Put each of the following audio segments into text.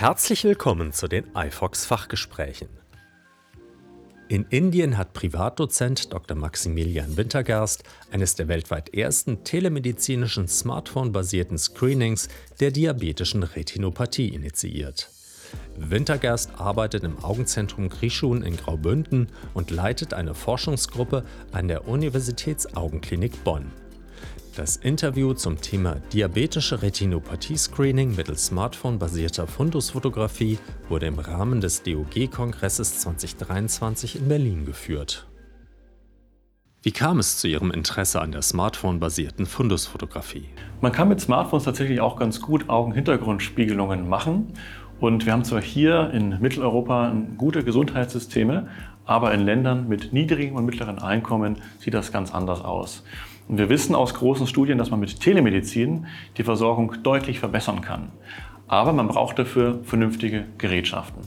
Herzlich willkommen zu den iFox Fachgesprächen. In Indien hat Privatdozent Dr. Maximilian Wintergerst eines der weltweit ersten telemedizinischen Smartphone-basierten Screenings der diabetischen Retinopathie initiiert. Wintergerst arbeitet im Augenzentrum Grischun in Graubünden und leitet eine Forschungsgruppe an der Universitätsaugenklinik Bonn. Das Interview zum Thema diabetische Retinopathie-Screening mittels Smartphone-basierter Fundusfotografie wurde im Rahmen des DOG-Kongresses 2023 in Berlin geführt. Wie kam es zu Ihrem Interesse an der Smartphone-basierten Fundusfotografie? Man kann mit Smartphones tatsächlich auch ganz gut Augenhintergrundspiegelungen machen. Und wir haben zwar hier in Mitteleuropa gute Gesundheitssysteme, aber in Ländern mit niedrigem und mittleren Einkommen sieht das ganz anders aus. Und wir wissen aus großen Studien, dass man mit Telemedizin die Versorgung deutlich verbessern kann. Aber man braucht dafür vernünftige Gerätschaften.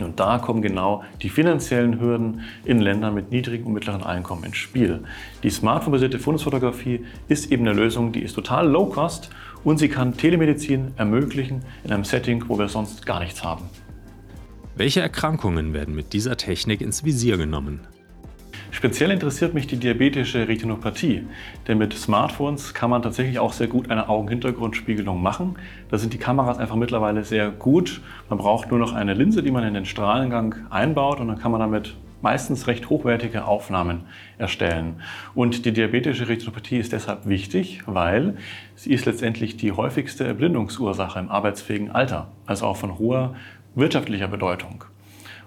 Und da kommen genau die finanziellen Hürden in Ländern mit niedrigem und mittleren Einkommen ins Spiel. Die smartphone-basierte Fundusfotografie ist eben eine Lösung, die ist total low cost und sie kann Telemedizin ermöglichen in einem Setting, wo wir sonst gar nichts haben. Welche Erkrankungen werden mit dieser Technik ins Visier genommen? Speziell interessiert mich die diabetische Retinopathie, denn mit Smartphones kann man tatsächlich auch sehr gut eine Augenhintergrundspiegelung machen. Da sind die Kameras einfach mittlerweile sehr gut. Man braucht nur noch eine Linse, die man in den Strahlengang einbaut und dann kann man damit meistens recht hochwertige Aufnahmen erstellen. Und die diabetische Retinopathie ist deshalb wichtig, weil sie ist letztendlich die häufigste Erblindungsursache im arbeitsfähigen Alter, also auch von hoher wirtschaftlicher Bedeutung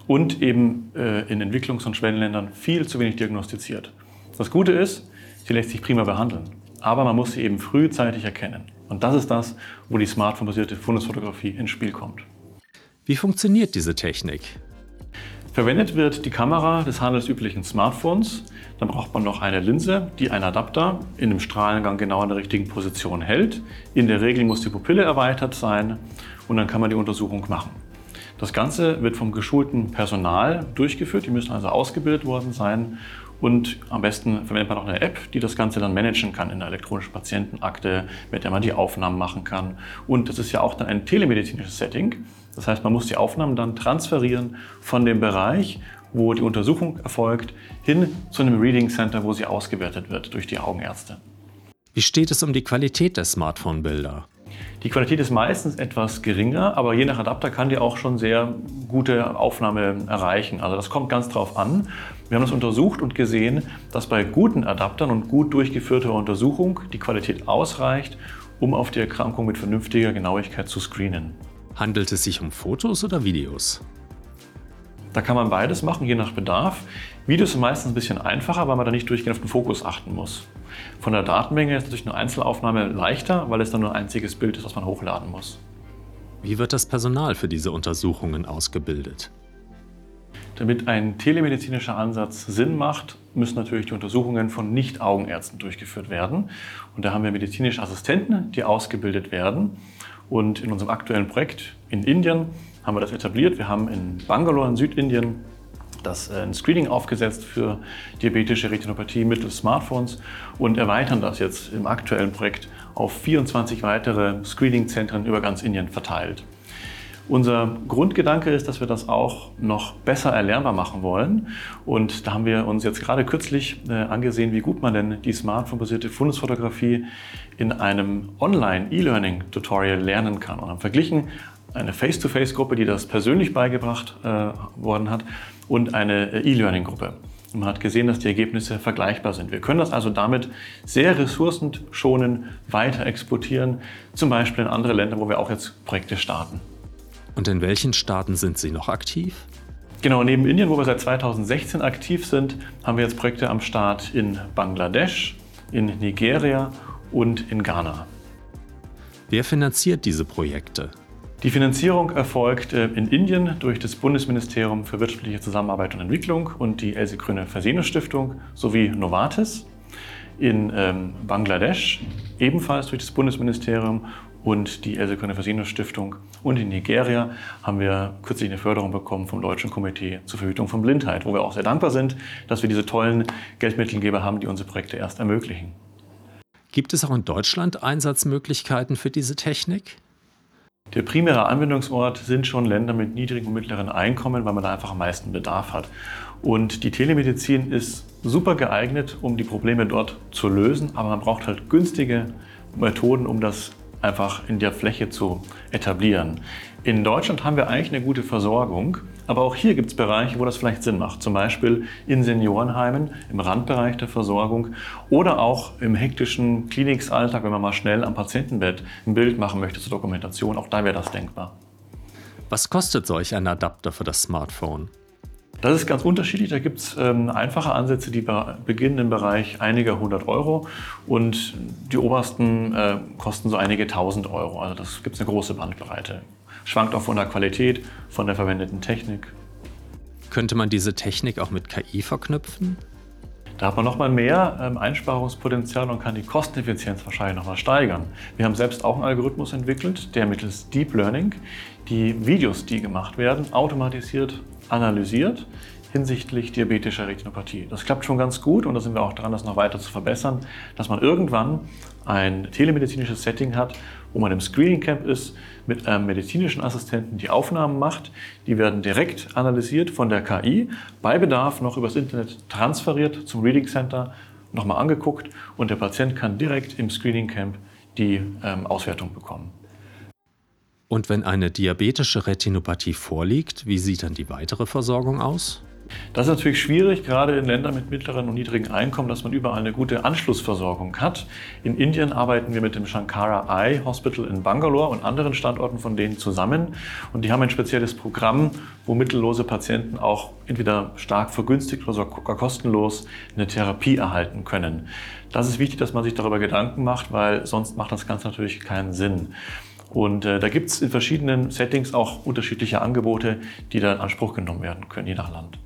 und eben äh, in Entwicklungs- und Schwellenländern viel zu wenig diagnostiziert. Das Gute ist, sie lässt sich prima behandeln, aber man muss sie eben frühzeitig erkennen. Und das ist das, wo die smartphone-basierte Fundusfotografie ins Spiel kommt. Wie funktioniert diese Technik? Verwendet wird die Kamera des handelsüblichen Smartphones. Dann braucht man noch eine Linse, die einen Adapter in dem Strahlengang genau in der richtigen Position hält. In der Regel muss die Pupille erweitert sein und dann kann man die Untersuchung machen. Das Ganze wird vom geschulten Personal durchgeführt. Die müssen also ausgebildet worden sein. Und am besten verwendet man auch eine App, die das Ganze dann managen kann in einer elektronischen Patientenakte, mit der man die Aufnahmen machen kann. Und das ist ja auch dann ein telemedizinisches Setting. Das heißt, man muss die Aufnahmen dann transferieren von dem Bereich, wo die Untersuchung erfolgt, hin zu einem Reading Center, wo sie ausgewertet wird durch die Augenärzte. Wie steht es um die Qualität der Smartphone-Bilder? Die Qualität ist meistens etwas geringer, aber je nach Adapter kann die auch schon sehr gute Aufnahme erreichen. Also das kommt ganz drauf an. Wir haben das untersucht und gesehen, dass bei guten Adaptern und gut durchgeführter Untersuchung die Qualität ausreicht, um auf die Erkrankung mit vernünftiger Genauigkeit zu screenen. Handelt es sich um Fotos oder Videos? Da kann man beides machen, je nach Bedarf. Videos sind meistens ein bisschen einfacher, weil man da nicht durchgehend auf den Fokus achten muss. Von der Datenmenge ist natürlich eine Einzelaufnahme leichter, weil es dann nur ein einziges Bild ist, was man hochladen muss. Wie wird das Personal für diese Untersuchungen ausgebildet? Damit ein telemedizinischer Ansatz Sinn macht, müssen natürlich die Untersuchungen von Nicht-Augenärzten durchgeführt werden. Und da haben wir medizinische Assistenten, die ausgebildet werden. Und in unserem aktuellen Projekt in Indien haben wir das etabliert. Wir haben in Bangalore in Südindien das äh, ein Screening aufgesetzt für diabetische Retinopathie mittels Smartphones und erweitern das jetzt im aktuellen Projekt auf 24 weitere Screening-Zentren über ganz Indien verteilt. Unser Grundgedanke ist, dass wir das auch noch besser erlernbar machen wollen. Und da haben wir uns jetzt gerade kürzlich äh, angesehen, wie gut man denn die smartphone-basierte Fundusfotografie in einem Online-E-Learning-Tutorial lernen kann. Und haben verglichen eine Face-to-Face-Gruppe, die das persönlich beigebracht äh, worden hat, und eine äh, E-Learning-Gruppe. Man hat gesehen, dass die Ergebnisse vergleichbar sind. Wir können das also damit sehr ressourcenschonend weiter exportieren, zum Beispiel in andere Länder, wo wir auch jetzt Projekte starten. Und in welchen Staaten sind Sie noch aktiv? Genau, neben Indien, wo wir seit 2016 aktiv sind, haben wir jetzt Projekte am Start in Bangladesch, in Nigeria und in Ghana. Wer finanziert diese Projekte? Die Finanzierung erfolgt äh, in Indien durch das Bundesministerium für wirtschaftliche Zusammenarbeit und Entwicklung und die Else Grüne Versene Stiftung sowie Novartis. In ähm, Bangladesch ebenfalls durch das Bundesministerium und die Else Grüne Versene Stiftung. Und in Nigeria haben wir kürzlich eine Förderung bekommen vom Deutschen Komitee zur Verhütung von Blindheit, wo wir auch sehr dankbar sind, dass wir diese tollen Geldmittelgeber haben, die unsere Projekte erst ermöglichen. Gibt es auch in Deutschland Einsatzmöglichkeiten für diese Technik? Der primäre Anwendungsort sind schon Länder mit niedrigen und mittleren Einkommen, weil man da einfach am meisten Bedarf hat. Und die Telemedizin ist super geeignet, um die Probleme dort zu lösen, aber man braucht halt günstige Methoden, um das einfach in der Fläche zu etablieren. In Deutschland haben wir eigentlich eine gute Versorgung, aber auch hier gibt es Bereiche, wo das vielleicht Sinn macht. Zum Beispiel in Seniorenheimen, im Randbereich der Versorgung oder auch im hektischen Klinikalltag, wenn man mal schnell am Patientenbett ein Bild machen möchte zur Dokumentation. Auch da wäre das denkbar. Was kostet solch ein Adapter für das Smartphone? Das ist ganz unterschiedlich. Da gibt es ähm, einfache Ansätze, die beginnen im Bereich einiger hundert Euro und die obersten äh, kosten so einige tausend Euro. Also das gibt es eine große Bandbreite. Schwankt auch von der Qualität, von der verwendeten Technik. Könnte man diese Technik auch mit KI verknüpfen? Da hat man noch mal mehr ähm, Einsparungspotenzial und kann die Kosteneffizienz wahrscheinlich noch mal steigern. Wir haben selbst auch einen Algorithmus entwickelt, der mittels Deep Learning die Videos, die gemacht werden, automatisiert analysiert hinsichtlich diabetischer Retinopathie. Das klappt schon ganz gut und da sind wir auch dran, das noch weiter zu verbessern, dass man irgendwann ein telemedizinisches Setting hat, wo man im Screening Camp ist, mit einem medizinischen Assistenten die Aufnahmen macht. Die werden direkt analysiert von der KI, bei Bedarf noch übers Internet transferiert zum Reading Center, nochmal angeguckt und der Patient kann direkt im Screening Camp die ähm, Auswertung bekommen. Und wenn eine diabetische Retinopathie vorliegt, wie sieht dann die weitere Versorgung aus? Das ist natürlich schwierig, gerade in Ländern mit mittleren und niedrigen Einkommen, dass man überall eine gute Anschlussversorgung hat. In Indien arbeiten wir mit dem Shankara Eye Hospital in Bangalore und anderen Standorten von denen zusammen. Und die haben ein spezielles Programm, wo mittellose Patienten auch entweder stark vergünstigt oder sogar kostenlos eine Therapie erhalten können. Das ist wichtig, dass man sich darüber Gedanken macht, weil sonst macht das Ganze natürlich keinen Sinn. Und äh, da gibt es in verschiedenen Settings auch unterschiedliche Angebote, die da in Anspruch genommen werden können, je nach Land.